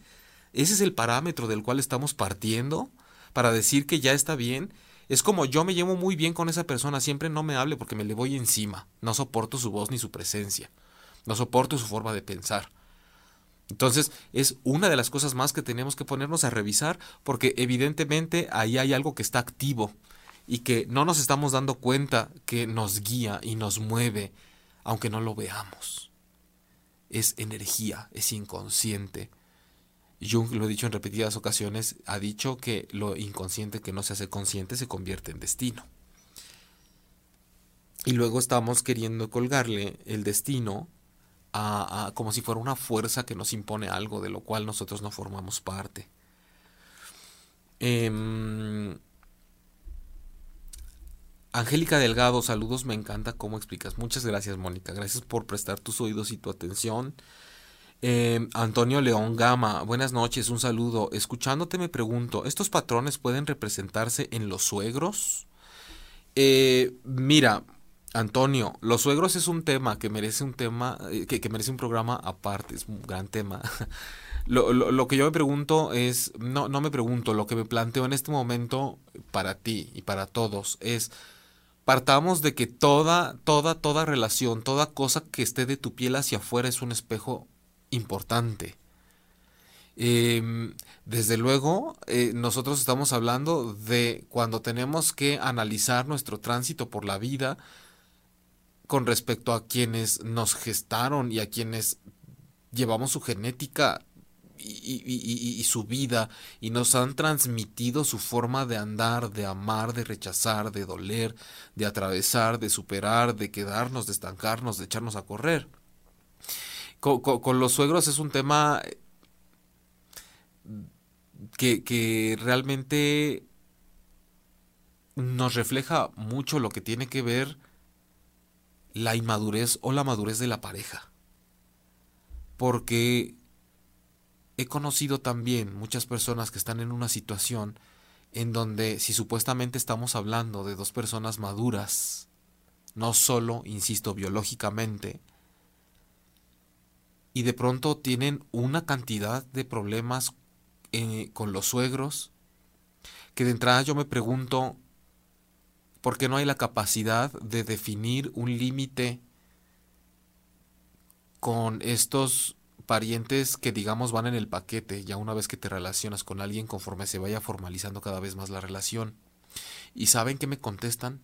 Ese es el parámetro del cual estamos partiendo para decir que ya está bien. Es como yo me llevo muy bien con esa persona, siempre no me hable porque me le voy encima. No soporto su voz ni su presencia. No soporto su forma de pensar. Entonces es una de las cosas más que tenemos que ponernos a revisar porque evidentemente ahí hay algo que está activo y que no nos estamos dando cuenta que nos guía y nos mueve aunque no lo veamos. Es energía, es inconsciente. Jung, lo he dicho en repetidas ocasiones, ha dicho que lo inconsciente que no se hace consciente se convierte en destino. Y luego estamos queriendo colgarle el destino como si fuera una fuerza que nos impone algo de lo cual nosotros no formamos parte. Em, Angélica Delgado, saludos, me encanta cómo explicas. Muchas gracias, Mónica. Gracias por prestar tus oídos y tu atención. Eh, Antonio León Gama, buenas noches, un saludo. Escuchándote me pregunto, ¿estos patrones pueden representarse en los suegros? Eh, mira, Antonio, los suegros es un tema que merece un tema, eh, que, merece un programa aparte, es un gran tema. lo, lo, que yo me pregunto es, no, no me pregunto, lo que me planteo en este momento para ti y para todos es, partamos de que toda, toda, toda relación, toda cosa que esté de tu piel hacia afuera es un espejo importante. Em, desde luego, eh, nosotros estamos hablando de cuando tenemos que analizar nuestro tránsito por la vida con respecto a quienes nos gestaron y a quienes llevamos su genética y, su vida y nos han transmitido su forma de andar, de amar, de rechazar, de doler, de atravesar, de superar, de quedarnos, de estancarnos, de echarnos a correr. Con, los suegros es un tema que, que realmente nos refleja mucho lo que tiene que ver la inmadurez o la madurez de la pareja. Porque he conocido también muchas personas que están en una situación en donde si supuestamente estamos hablando de dos personas maduras, no solo, insisto, biológicamente, y de pronto tienen una cantidad de problemas eh, con los suegros que de entrada yo me pregunto por qué no hay la capacidad de definir un límite con estos parientes que digamos van en el paquete ya una vez que te relacionas con alguien conforme se vaya formalizando cada vez más la relación. ¿Y saben qué me contestan?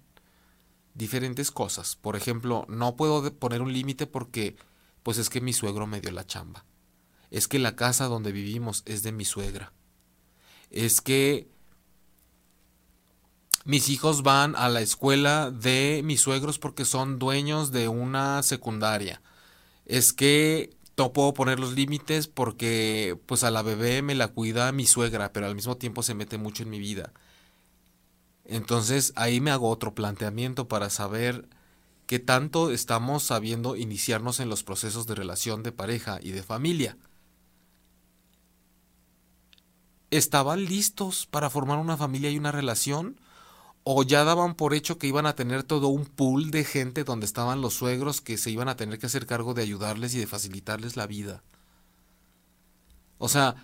Diferentes cosas. Por ejemplo, no puedo poner un límite porque pues es que mi suegro me dio la chamba. Es que la casa donde vivimos es de mi suegra. Es que mis hijos van a la escuela de mis suegros porque son dueños de una secundaria. Es que no puedo poner los límites porque pues a la bebé me la cuida mi suegra, pero al mismo tiempo se mete mucho en mi vida. Entonces ahí me hago otro planteamiento para saber qué tanto estamos sabiendo iniciarnos en los procesos de relación de pareja y de familia. ¿Estaban listos para formar una familia y una relación? ¿O ya daban por hecho que iban a tener todo un pool de gente donde estaban los suegros que se iban a tener que hacer cargo de ayudarles y de facilitarles la vida? O sea,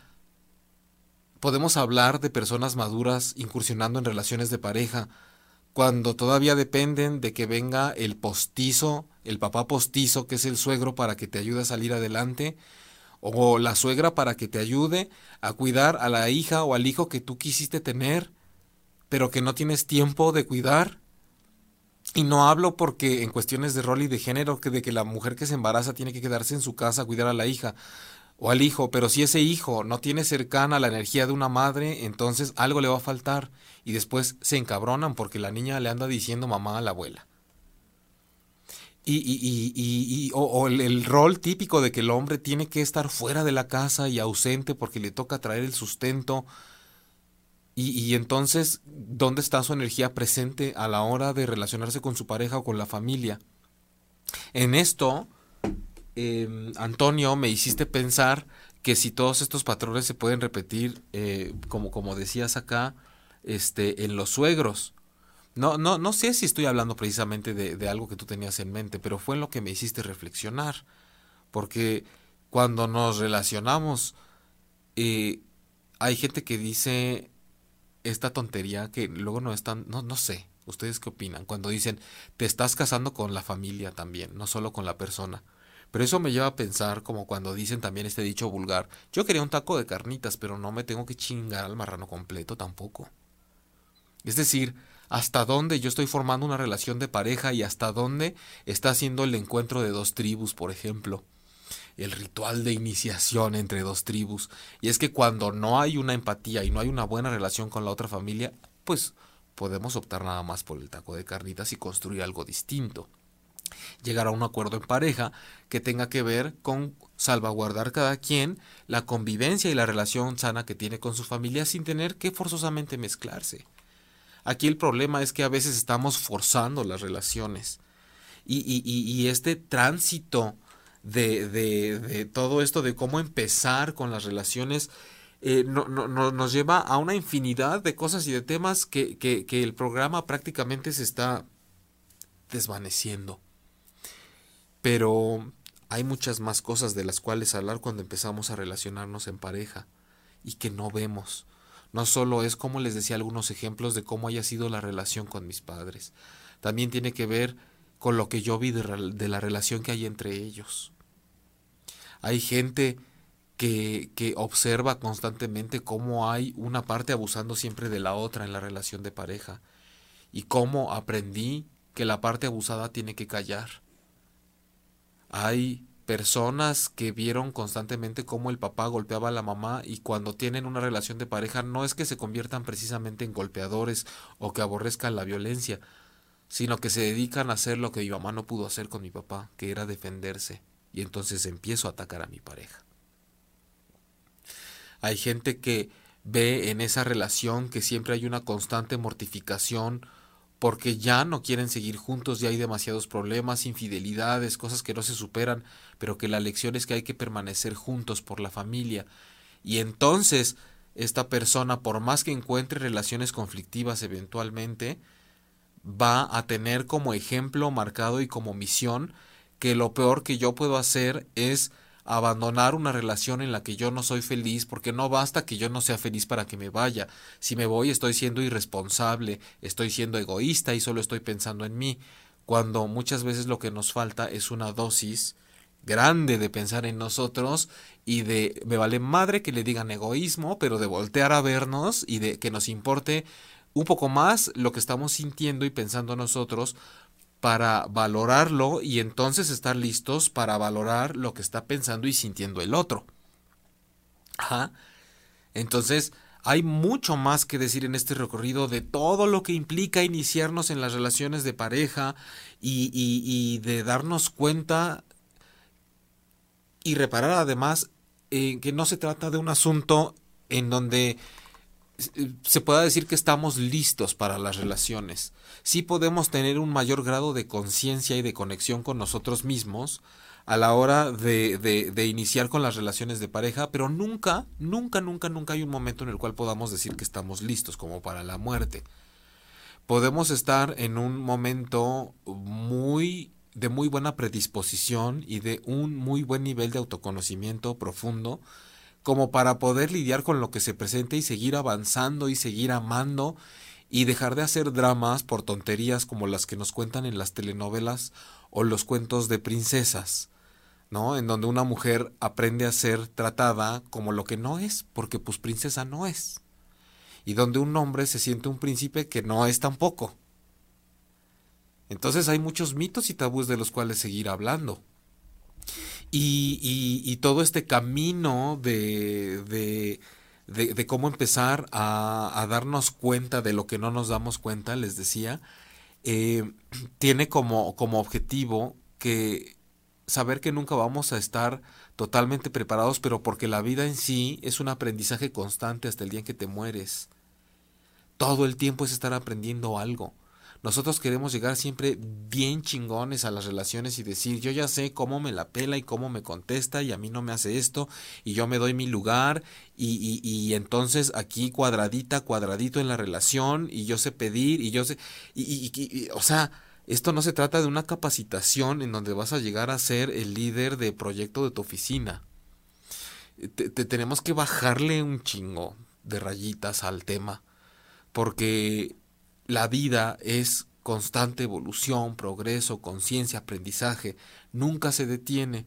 podemos hablar de personas maduras incursionando en relaciones de pareja, cuando todavía dependen de que venga el postizo, el papá postizo, que es el suegro para que te ayude a salir adelante, o la suegra para que te ayude a cuidar a la hija o al hijo que tú quisiste tener, pero que no tienes tiempo de cuidar. Y no hablo porque en cuestiones de rol y de género, que de que la mujer que se embaraza tiene que quedarse en su casa a cuidar a la hija o al hijo, pero si ese hijo no tiene cercana la energía de una madre, entonces algo le va a faltar y después se encabronan porque la niña le anda diciendo mamá a la abuela. Y, y, y, y o, el, rol típico de que el hombre tiene que estar fuera de la casa y ausente porque le toca traer el sustento. Y, entonces, ¿dónde está su energía presente a la hora de relacionarse con su pareja o con la familia? En esto, Em, Antonio, me hiciste pensar que si todos estos patrones se pueden repetir, eh, como, como decías acá, este, en los suegros. No, no, no sé si estoy hablando precisamente de, algo que tú tenías en mente, pero fue en lo que me hiciste reflexionar. Porque cuando nos relacionamos, eh, hay gente que dice esta tontería que luego no es tan, no, no sé, ¿ustedes qué opinan? Cuando dicen, te estás casando con la familia también, no solo con la persona. Pero eso me lleva a pensar como cuando dicen también este dicho vulgar, yo quería un taco de carnitas, pero no me tengo que chingar al marrano completo tampoco. Es decir, hasta dónde yo estoy formando una relación de pareja y hasta dónde está haciendo el encuentro de dos tribus, por ejemplo. El ritual de iniciación entre dos tribus. Y es que cuando no hay una empatía y no hay una buena relación con la otra familia, pues podemos optar nada más por el taco de carnitas y construir algo distinto llegar a un acuerdo en pareja que tenga que ver con salvaguardar cada quien la convivencia y la relación sana que tiene con su familia sin tener que forzosamente mezclarse. Aquí el problema es que a veces estamos forzando las relaciones y, y, y este tránsito de, de, todo esto, de cómo empezar con las relaciones, eh, no, no, nos lleva a una infinidad de cosas y de temas que, que, que el programa prácticamente se está desvaneciendo. Pero hay muchas más cosas de las cuales hablar cuando empezamos a relacionarnos en pareja y que no vemos. No solo es como les decía algunos ejemplos de cómo haya sido la relación con mis padres, también tiene que ver con lo que yo vi de, la relación que hay entre ellos. Hay gente que, que observa constantemente cómo hay una parte abusando siempre de la otra en la relación de pareja y cómo aprendí que la parte abusada tiene que callar. Hay personas que vieron constantemente cómo el papá golpeaba a la mamá y cuando tienen una relación de pareja no es que se conviertan precisamente en golpeadores o que aborrezcan la violencia, sino que se dedican a hacer lo que mi mamá no pudo hacer con mi papá, que era defenderse, y entonces empiezo a atacar a mi pareja. Hay gente que ve en esa relación que siempre hay una constante mortificación porque ya no quieren seguir juntos, ya hay demasiados problemas, infidelidades, cosas que no se superan, pero que la lección es que hay que permanecer juntos por la familia. Y entonces esta persona, por más que encuentre relaciones conflictivas eventualmente, va a tener como ejemplo marcado y como misión que lo peor que yo puedo hacer es abandonar una relación en la que yo no soy feliz, porque no basta que yo no sea feliz para que me vaya. Si me voy estoy siendo irresponsable, estoy siendo egoísta y solo estoy pensando en mí, cuando muchas veces lo que nos falta es una dosis grande de pensar en nosotros y de me vale madre que le digan egoísmo, pero de voltear a vernos y de que nos importe un poco más lo que estamos sintiendo y pensando nosotros para valorarlo y entonces estar listos para valorar lo que está pensando y sintiendo el otro. Ajá. Entonces, hay mucho más que decir en este recorrido de todo lo que implica iniciarnos en las relaciones de pareja y, de darnos cuenta y reparar además en que no se trata de un asunto en donde se pueda decir que estamos listos para las relaciones. Sí podemos tener un mayor grado de conciencia y de conexión con nosotros mismos a la hora de, de, iniciar con las relaciones de pareja, pero nunca, nunca, nunca, nunca hay un momento en el cual podamos decir que estamos listos como para la muerte. Podemos estar en un momento muy de muy buena predisposición y de un muy buen nivel de autoconocimiento profundo como para poder lidiar con lo que se presente y seguir avanzando y seguir amando y dejar de hacer dramas por tonterías como las que nos cuentan en las telenovelas o los cuentos de princesas, ¿no? En donde una mujer aprende a ser tratada como lo que no es, porque pues princesa no es. Y donde un hombre se siente un príncipe que no es tampoco. Entonces hay muchos mitos y tabús de los cuales seguir hablando. Y, todo este camino de, de, cómo empezar a, darnos cuenta de lo que no nos damos cuenta, les decía, eh, tiene como, como objetivo que saber que nunca vamos a estar totalmente preparados, pero porque la vida en sí es un aprendizaje constante hasta el día en que te mueres. Todo el tiempo es estar aprendiendo algo. Nosotros queremos llegar siempre bien chingones a las relaciones y decir, yo ya sé cómo me la pela y cómo me contesta y a mí no me hace esto y yo me doy mi lugar y, y, entonces aquí cuadradita, cuadradito en la relación y yo sé pedir y yo sé, y, o sea, esto no se trata de una capacitación en donde vas a llegar a ser el líder de proyecto de tu oficina. te tenemos que bajarle un chingo de rayitas al tema porque la vida es constante evolución, progreso, conciencia, aprendizaje, nunca se detiene.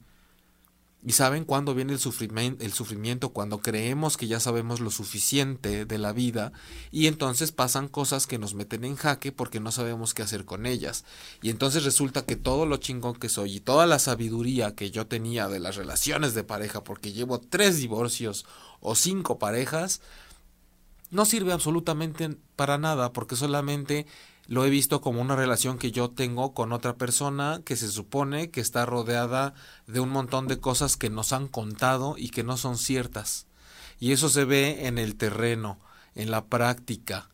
¿Y saben cuándo viene el sufrimiento, el sufrimiento? Cuando creemos que ya sabemos lo suficiente de la vida y entonces pasan cosas que nos meten en jaque porque no sabemos qué hacer con ellas. Y entonces resulta que todo lo chingón que soy y toda la sabiduría que yo tenía de las relaciones de pareja, porque llevo tres divorcios o cinco parejas, no sirve absolutamente para nada porque solamente lo he visto como una relación que yo tengo con otra persona que se supone que está rodeada de un montón de cosas que nos han contado y que no son ciertas. Y eso se ve en el terreno, en la práctica,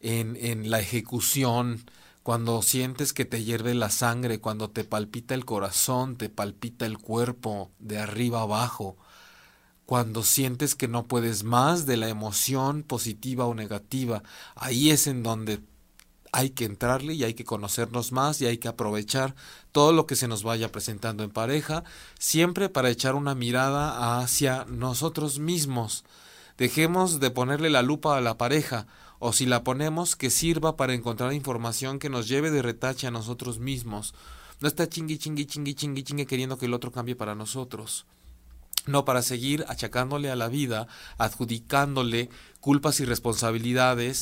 en, en la ejecución, cuando sientes que te hierve la sangre, cuando te palpita el corazón, te palpita el cuerpo de arriba abajo, cuando sientes que no puedes más de la emoción positiva o negativa, ahí es en donde hay que entrarle y hay que conocernos más y hay que aprovechar todo lo que se nos vaya presentando en pareja, siempre para echar una mirada hacia nosotros mismos. Dejemos de ponerle la lupa a la pareja, o si la ponemos, que sirva para encontrar información que nos lleve de retache a nosotros mismos. No está chingui, chingui, chingui, chingui, chingui queriendo que el otro cambie para nosotros no para seguir achacándole a la vida, adjudicándole culpas y responsabilidades